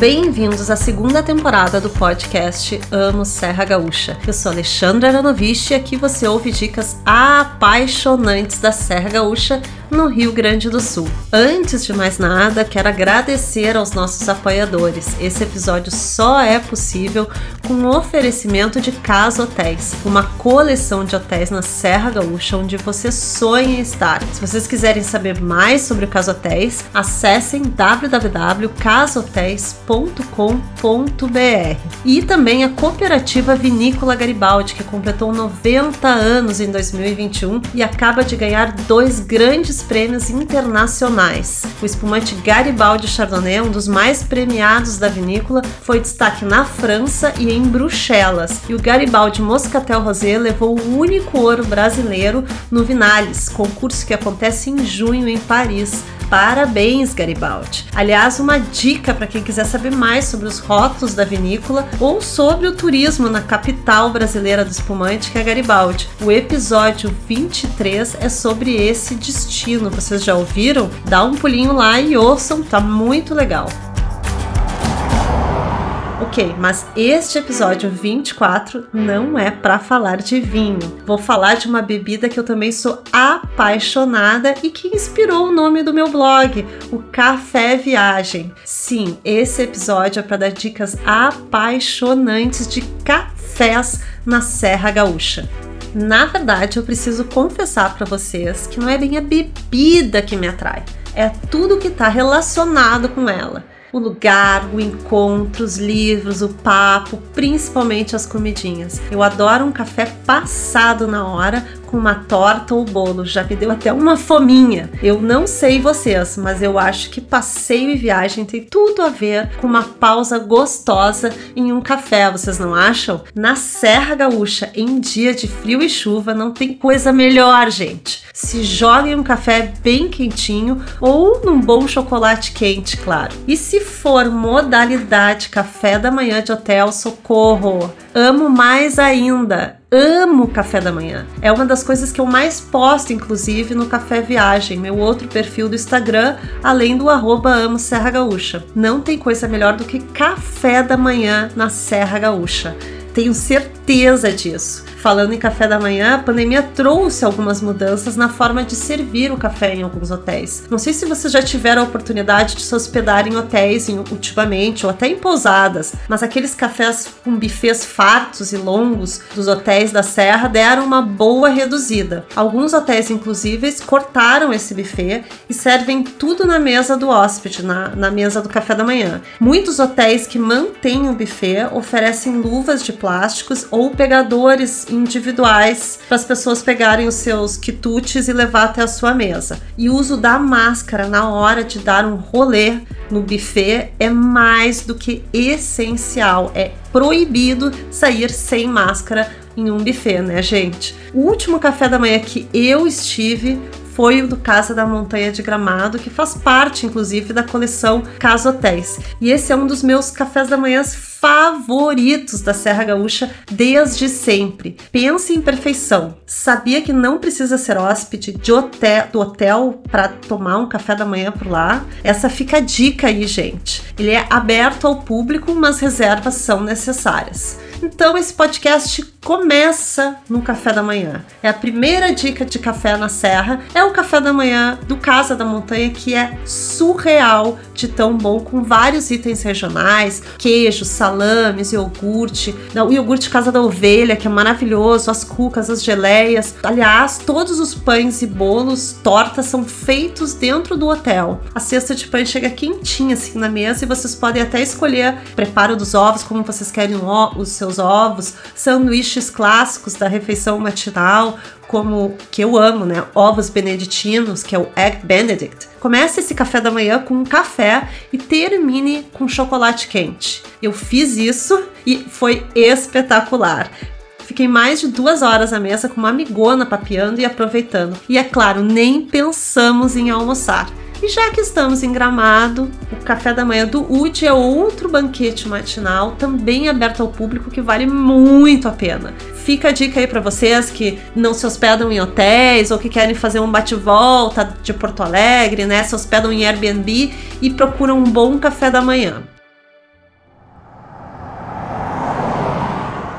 Bem-vindos à segunda temporada do podcast Amo Serra Gaúcha. Eu sou Alexandra Aranovich e aqui você ouve dicas apaixonantes da Serra Gaúcha no Rio Grande do Sul. Antes de mais nada, quero agradecer aos nossos apoiadores. Esse episódio só é possível com o oferecimento de Casa Hotéis, uma coleção de hotéis na Serra Gaúcha onde você sonha estar. Se vocês quiserem saber mais sobre o Casa Hotéis, acessem www.casahotéis.com.br. E também a cooperativa Vinícola Garibaldi, que completou 90 anos em 2021 e acaba de ganhar dois grandes prêmios internacionais. O espumante Garibaldi Chardonnay, um dos mais premiados da vinícola, foi destaque na França e em Bruxelas. E o Garibaldi Moscatel Rosé levou o único ouro brasileiro no Vinales, concurso que acontece em junho em Paris. Parabéns, Garibaldi! Aliás, uma dica para quem quiser saber mais sobre os rótulos da vinícola ou sobre o turismo na capital brasileira do espumante, que é Garibaldi. O episódio 23 é sobre esse destino. Vocês já ouviram? Dá um pulinho lá e ouçam, tá muito legal. Ok, mas este episódio 24 não é para falar de vinho. Vou falar de uma bebida que eu também sou apaixonada e que inspirou o nome do meu blog, o Café Viagem. Sim, esse episódio é para dar dicas apaixonantes de cafés na Serra Gaúcha. Na verdade, eu preciso confessar para vocês que não é bem a bebida que me atrai, é tudo que está relacionado com ela o lugar, o encontro, os livros, o papo, principalmente as comidinhas. Eu adoro um café passado na hora com uma torta ou bolo. Já me deu até uma fominha. Eu não sei vocês, mas eu acho que passeio e viagem tem tudo a ver com uma pausa gostosa em um café, vocês não acham? Na Serra Gaúcha, em dia de frio e chuva, não tem coisa melhor, gente. Se joguem um café bem quentinho ou num bom chocolate quente, claro. E se for modalidade café da manhã de hotel, socorro! Amo mais ainda amo café da manhã. É uma das coisas que eu mais posto, inclusive, no Café Viagem, meu outro perfil do Instagram, além do arroba amo Serra Gaúcha. Não tem coisa melhor do que café da manhã na Serra Gaúcha. Tenho certeza disso. Falando em café da manhã, a pandemia trouxe algumas mudanças na forma de servir o café em alguns hotéis. Não sei se vocês já tiveram a oportunidade de se hospedar em hotéis ultimamente ou até em pousadas, mas aqueles cafés com bufês fartos e longos dos hotéis da Serra deram uma boa reduzida. Alguns hotéis, inclusive, cortaram esse buffet e servem tudo na mesa do hóspede, na, na mesa do café da manhã. Muitos hotéis que mantêm o buffet oferecem luvas de plásticos ou pegadores individuais para as pessoas pegarem os seus quitutes e levar até a sua mesa. E o uso da máscara na hora de dar um rolê no buffet é mais do que essencial. É proibido sair sem máscara em um buffet, né, gente? O último café da manhã que eu estive foi o do Casa da Montanha de Gramado, que faz parte, inclusive, da coleção Casa Hotéis. E esse é um dos meus cafés da manhã favoritos da Serra Gaúcha desde sempre. Pense em perfeição. Sabia que não precisa ser hóspede de hotel, do hotel para tomar um café da manhã por lá? Essa fica a dica aí, gente. Ele é aberto ao público, mas reservas são necessárias. Então esse podcast começa no café da manhã. É a primeira dica de café na serra, é o café da manhã do Casa da Montanha que é surreal de tão bom com vários itens regionais, queijo, salames, iogurte, o iogurte Casa da Ovelha, que é maravilhoso, as cucas, as geleias. Aliás, todos os pães e bolos, tortas são feitos dentro do hotel. A cesta de pães chega quentinha assim na mesa e vocês podem até escolher preparo dos ovos, como vocês querem os seus ovos, sanduíches clássicos da refeição matinal, como que eu amo, né? Ovos beneditinos, que é o Egg Benedict. Comece esse café da manhã com um café e termine com chocolate quente. Eu fiz isso e foi espetacular. Fiquei mais de duas horas à mesa com uma amigona papeando e aproveitando. E é claro, nem pensamos em almoçar. E já que estamos em Gramado, o café da manhã do UD é outro banquete matinal, também aberto ao público, que vale muito a pena. Fica a dica aí para vocês que não se hospedam em hotéis ou que querem fazer um bate-volta de Porto Alegre, né? Se hospedam em Airbnb e procuram um bom café da manhã.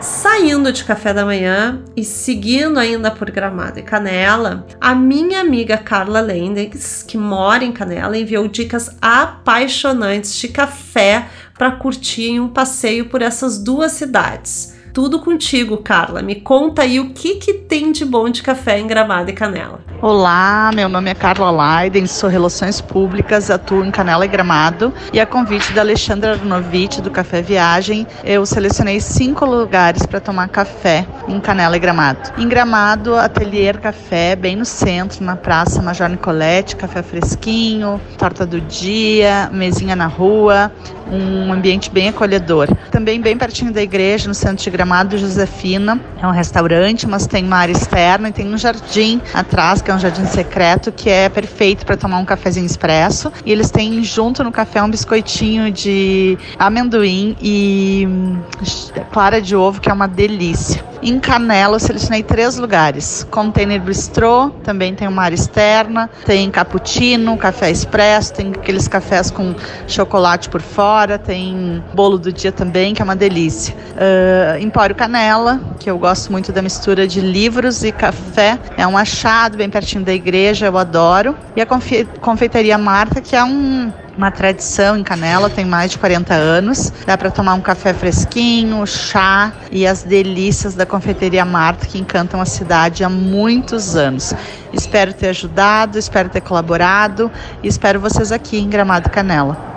Saindo de café da manhã e seguindo ainda por Gramado e Canela, a minha amiga Carla Lendex, que mora em Canela, enviou dicas apaixonantes de café para curtir um passeio por essas duas cidades. Tudo contigo, Carla. Me conta aí o que, que tem de bom de café em Gramado e Canela. Olá, meu nome é Carla Leiden, sou Relações Públicas, atuo em Canela e Gramado. E a convite da Alexandra Arnovitch, do Café Viagem, eu selecionei cinco lugares para tomar café em Canela e Gramado. Em Gramado, Atelier Café, bem no centro, na Praça Major Nicolete, café fresquinho, torta do dia, mesinha na rua, um ambiente bem acolhedor. Também bem pertinho da igreja, no centro de Gramado, Josefina. É um restaurante, mas tem uma área externa e tem um jardim atrás, que é um jardim secreto, que é perfeito para tomar um cafezinho expresso. E eles têm junto no café um biscoitinho de amendoim e hum, clara de ovo, que é uma delícia. Em Canela, eu selecionei três lugares: Container Bistrô, também tem uma área externa, tem cappuccino, café expresso, tem aqueles cafés com chocolate por fora, tem bolo do dia também, que é uma delícia. Uh, Empório Canela, que eu gosto muito da mistura de livros e café, é um achado bem pertinho da igreja, eu adoro. E a confe confeitaria Marta, que é um uma tradição em Canela, tem mais de 40 anos. Dá para tomar um café fresquinho, chá e as delícias da confeiteria Marta que encantam a cidade há muitos anos. Espero ter ajudado, espero ter colaborado e espero vocês aqui em Gramado Canela.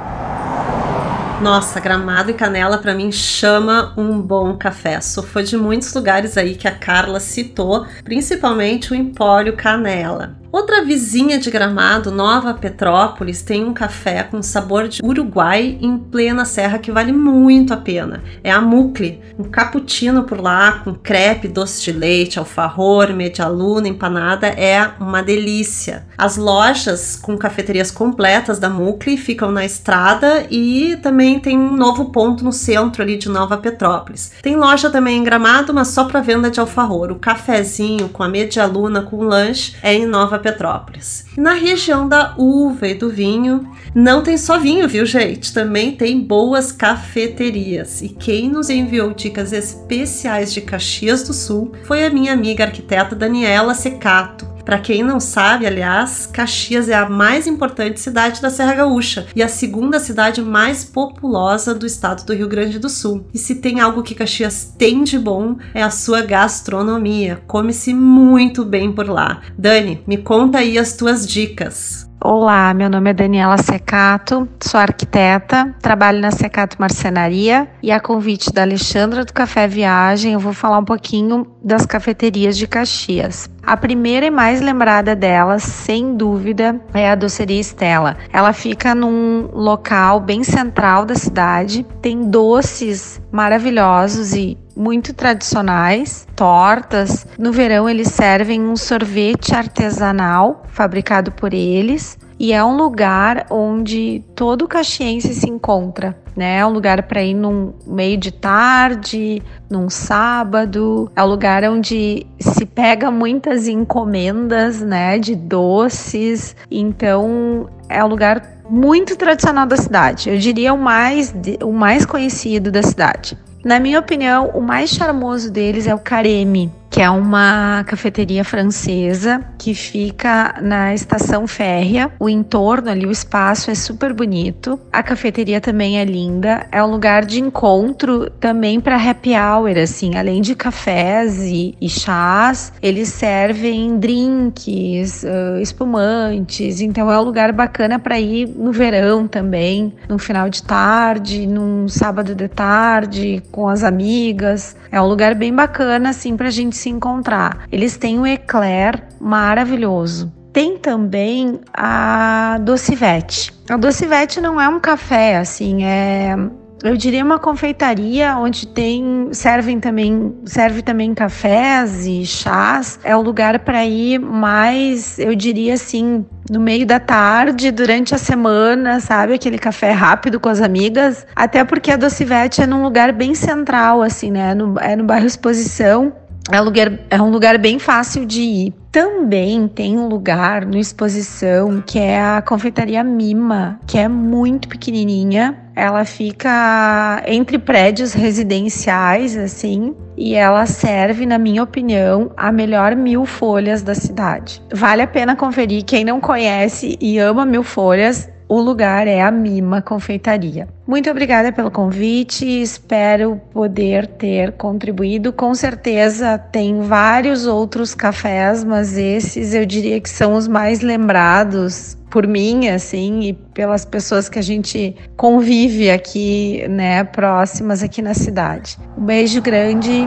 Nossa, Gramado e Canela para mim chama um bom café. Sou fã de muitos lugares aí que a Carla citou, principalmente o Empório Canela. Outra vizinha de Gramado, Nova Petrópolis, tem um café com sabor de Uruguai em plena serra que vale muito a pena. É a Mucle, um cappuccino por lá com crepe, doce de leite, alfajor, medialuna, empanada, é uma delícia. As lojas com cafeterias completas da Mucle ficam na estrada e também tem um novo ponto no centro ali de Nova Petrópolis. Tem loja também em Gramado, mas só para venda de alfajor. O cafezinho com a medialuna com lanche é em Nova Petrópolis. Na região da uva e do vinho, não tem só vinho, viu, gente? Também tem boas cafeterias. E quem nos enviou dicas especiais de Caxias do Sul foi a minha amiga arquiteta Daniela Secato. Para quem não sabe, aliás, Caxias é a mais importante cidade da Serra Gaúcha e a segunda cidade mais populosa do estado do Rio Grande do Sul. E se tem algo que Caxias tem de bom, é a sua gastronomia. Come-se muito bem por lá. Dani, me conta aí as tuas dicas. Olá, meu nome é Daniela Secato, sou arquiteta, trabalho na Secato Marcenaria e a convite da Alexandra do Café Viagem eu vou falar um pouquinho das cafeterias de Caxias. A primeira e mais lembrada delas, sem dúvida, é a Doceria Estela. Ela fica num local bem central da cidade, tem doces maravilhosos e muito tradicionais, tortas. No verão eles servem um sorvete artesanal fabricado por eles e é um lugar onde todo caxiense se encontra, né? É um lugar para ir num meio de tarde, num sábado, é um lugar onde se pega muitas encomendas, né, de doces. Então, é um lugar muito tradicional da cidade. Eu diria o mais o mais conhecido da cidade. Na minha opinião, o mais charmoso deles é o Careme, que é uma cafeteria francesa que fica na estação férrea. O entorno ali, o espaço é super bonito. A cafeteria também é linda. É um lugar de encontro também para happy hour, assim, além de cafés e, e chás, eles servem drinks, uh, espumantes. Então é um lugar bacana para ir no verão também, no final de tarde, num sábado de tarde com as amigas. É um lugar bem bacana assim para a gente se encontrar. Eles têm um eclair maravilhoso. Tem também a Docivete. A Docivete não é um café, assim, é eu diria uma confeitaria onde tem servem também serve também cafés e chás. É o lugar para ir mais, eu diria assim, no meio da tarde, durante a semana, sabe? Aquele café rápido com as amigas. Até porque a Docivete é num lugar bem central, assim, né? No, é no bairro Exposição. É lugar, é um lugar bem fácil de ir. Também tem um lugar no Exposição que é a confeitaria Mima, que é muito pequenininha ela fica entre prédios residenciais, assim, e ela serve, na minha opinião, a melhor mil folhas da cidade. Vale a pena conferir. Quem não conhece e ama mil folhas, o lugar é a Mima Confeitaria. Muito obrigada pelo convite, espero poder ter contribuído. Com certeza tem vários outros cafés, mas esses eu diria que são os mais lembrados por mim, assim, e pelas pessoas que a gente convive aqui, né, próximas aqui na cidade. Um beijo grande.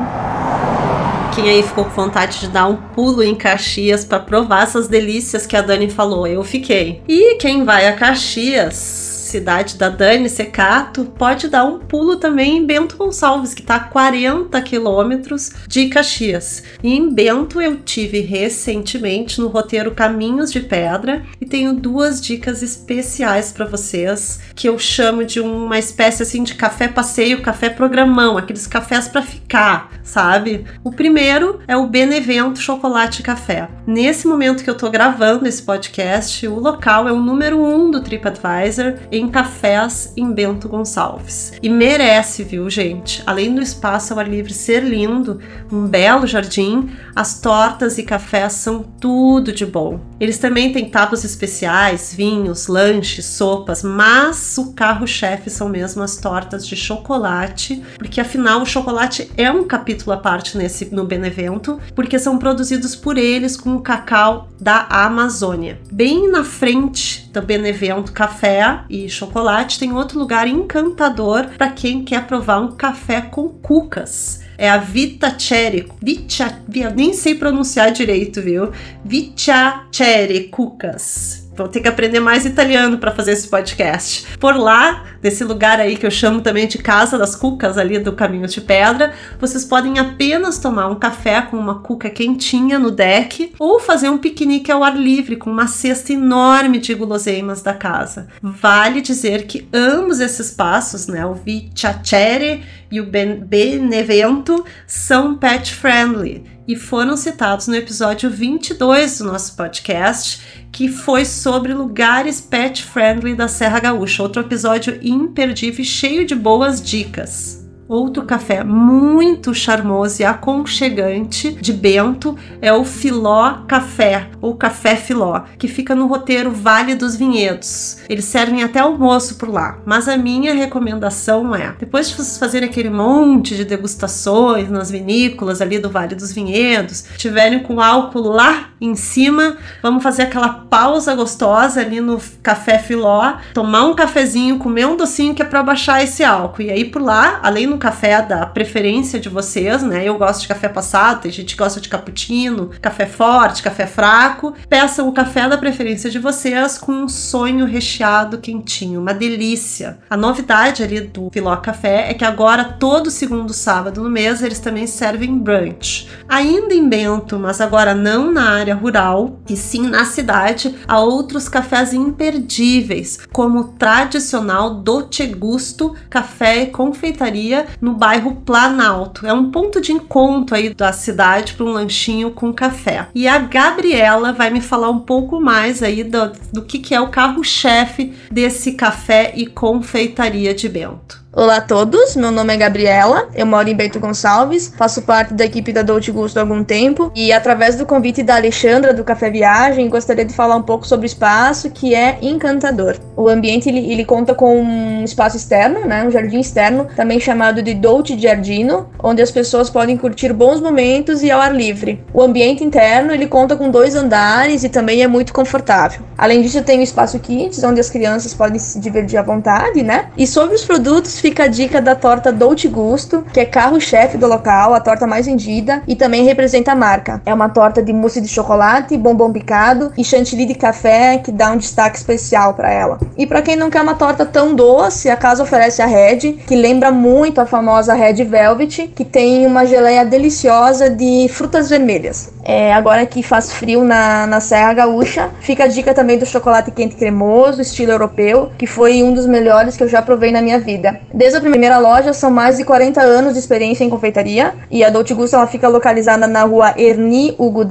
Quem aí ficou com vontade de dar um pulo em Caxias para provar essas delícias que a Dani falou? Eu fiquei. E quem vai a Caxias cidade da Dani Secato, pode dar um pulo também em Bento Gonçalves, que está a 40 quilômetros de Caxias. E em Bento eu tive recentemente no roteiro Caminhos de Pedra e tenho duas dicas especiais para vocês que eu chamo de uma espécie assim de café passeio, café programão, aqueles cafés para ficar, sabe? O primeiro é o Benevento Chocolate Café. Nesse momento que eu tô gravando esse podcast, o local é o número um do TripAdvisor em cafés em Bento Gonçalves. E merece, viu, gente? Além do espaço ao ar livre ser lindo, um belo jardim, as tortas e cafés são tudo de bom. Eles também têm tábuas especiais, vinhos, lanches, sopas, mas o carro-chefe são mesmo as tortas de chocolate, porque afinal o chocolate é um capítulo à parte nesse no Benevento, porque são produzidos por eles com o cacau da Amazônia. Bem na frente do Benevento Café e chocolate, tem outro lugar encantador para quem quer provar um café com cucas. É a Vita Cherry. Vita, nem sei pronunciar direito, viu? Vita Cherry Cucas. Vou ter que aprender mais italiano para fazer esse podcast. Por lá, nesse lugar aí que eu chamo também de Casa das Cucas, ali do Caminho de Pedra, vocês podem apenas tomar um café com uma cuca quentinha no deck ou fazer um piquenique ao ar livre com uma cesta enorme de guloseimas da casa. Vale dizer que ambos esses passos, né, o Viciacere e o Benevento, são pet friendly e foram citados no episódio 22 do nosso podcast que foi sobre lugares pet friendly da Serra Gaúcha. Outro episódio imperdível e cheio de boas dicas. Outro café muito charmoso e aconchegante de Bento é o Filó Café, ou Café Filó, que fica no roteiro Vale dos Vinhedos. Eles servem até almoço por lá, mas a minha recomendação é: depois de vocês fazerem aquele monte de degustações nas vinícolas ali do Vale dos Vinhedos, tiverem com álcool lá em cima, vamos fazer aquela pausa gostosa ali no Café Filó, tomar um cafezinho, comer um docinho que é para baixar esse álcool. E aí por lá, além do café da preferência de vocês, né? Eu gosto de café passado, tem gente que gosta de cappuccino, café forte, café fraco. Peçam o café da preferência de vocês com um sonho recheado quentinho, uma delícia. A novidade ali do Filó Café é que agora todo segundo sábado no mês eles também servem brunch. Ainda em Bento, mas agora não na área rural, e sim na cidade, há outros cafés imperdíveis, como o tradicional Dolce Gusto Café e Confeitaria no bairro Planalto. É um ponto de encontro aí da cidade para um lanchinho com café. E a Gabriela vai me falar um pouco mais aí do, do que, que é o carro-chefe desse café e confeitaria de Bento. Olá a todos, meu nome é Gabriela, eu moro em Bento Gonçalves, faço parte da equipe da Dolce Gusto há algum tempo e através do convite da Alexandra do Café Viagem, gostaria de falar um pouco sobre o espaço que é encantador. O ambiente ele, ele conta com um espaço externo, né, um jardim externo, também chamado de Dolce Giardino, onde as pessoas podem curtir bons momentos e ao ar livre. O ambiente interno ele conta com dois andares e também é muito confortável. Além disso, tem o espaço kids, onde as crianças podem se divertir à vontade, né? E sobre os produtos fica a dica da torta Dolce Gusto, que é carro-chefe do local, a torta mais vendida e também representa a marca. É uma torta de mousse de chocolate, bombom picado e chantilly de café que dá um destaque especial para ela. E para quem não quer uma torta tão doce, a casa oferece a Red, que lembra muito a famosa Red Velvet, que tem uma geleia deliciosa de frutas vermelhas. É, agora que faz frio na, na Serra Gaúcha, fica a dica também do chocolate quente cremoso, estilo europeu, que foi um dos melhores que eu já provei na minha vida. Desde a primeira loja, são mais de 40 anos de experiência em confeitaria e a Dolce Gusto ela fica localizada na rua Erni Hugo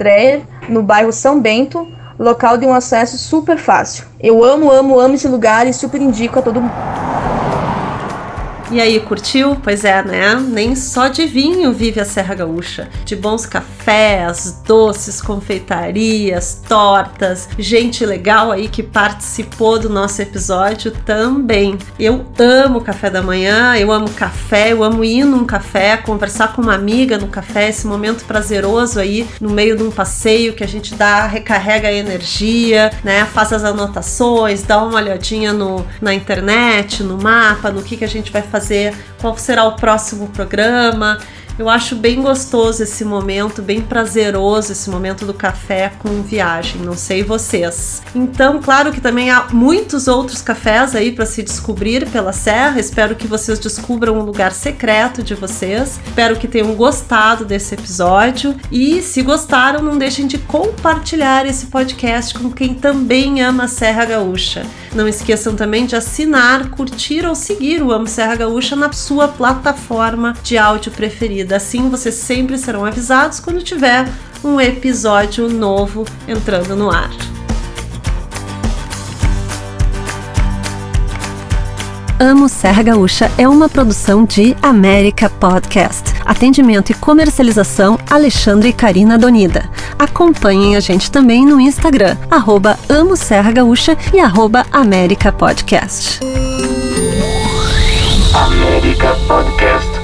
no bairro São Bento, local de um acesso super fácil. Eu amo, amo, amo esse lugar e super indico a todo mundo. E aí, curtiu? Pois é, né? Nem só de vinho vive a Serra Gaúcha. De bons cafés, doces, confeitarias, tortas, gente legal aí que participou do nosso episódio também. Eu amo café da manhã, eu amo café, eu amo ir num café, conversar com uma amiga no café, esse momento prazeroso aí no meio de um passeio que a gente dá, recarrega a energia, né? Faz as anotações, dá uma olhadinha no, na internet, no mapa, no que, que a gente vai fazer fazer, qual será o próximo programa. Eu acho bem gostoso esse momento, bem prazeroso esse momento do café com viagem, não sei vocês. Então, claro que também há muitos outros cafés aí para se descobrir pela serra. Espero que vocês descubram um lugar secreto de vocês. Espero que tenham gostado desse episódio e se gostaram, não deixem de compartilhar esse podcast com quem também ama a Serra Gaúcha. Não esqueçam também de assinar, curtir ou seguir o Amo Serra Gaúcha na sua plataforma de áudio preferida seguida. Assim vocês sempre serão avisados quando tiver um episódio novo entrando no ar. Amo Serra Gaúcha é uma produção de América Podcast. Atendimento e comercialização Alexandre e Karina Donida. Acompanhem a gente também no Instagram, arroba Amo Serra Gaúcha e arroba América Podcast. América Podcast.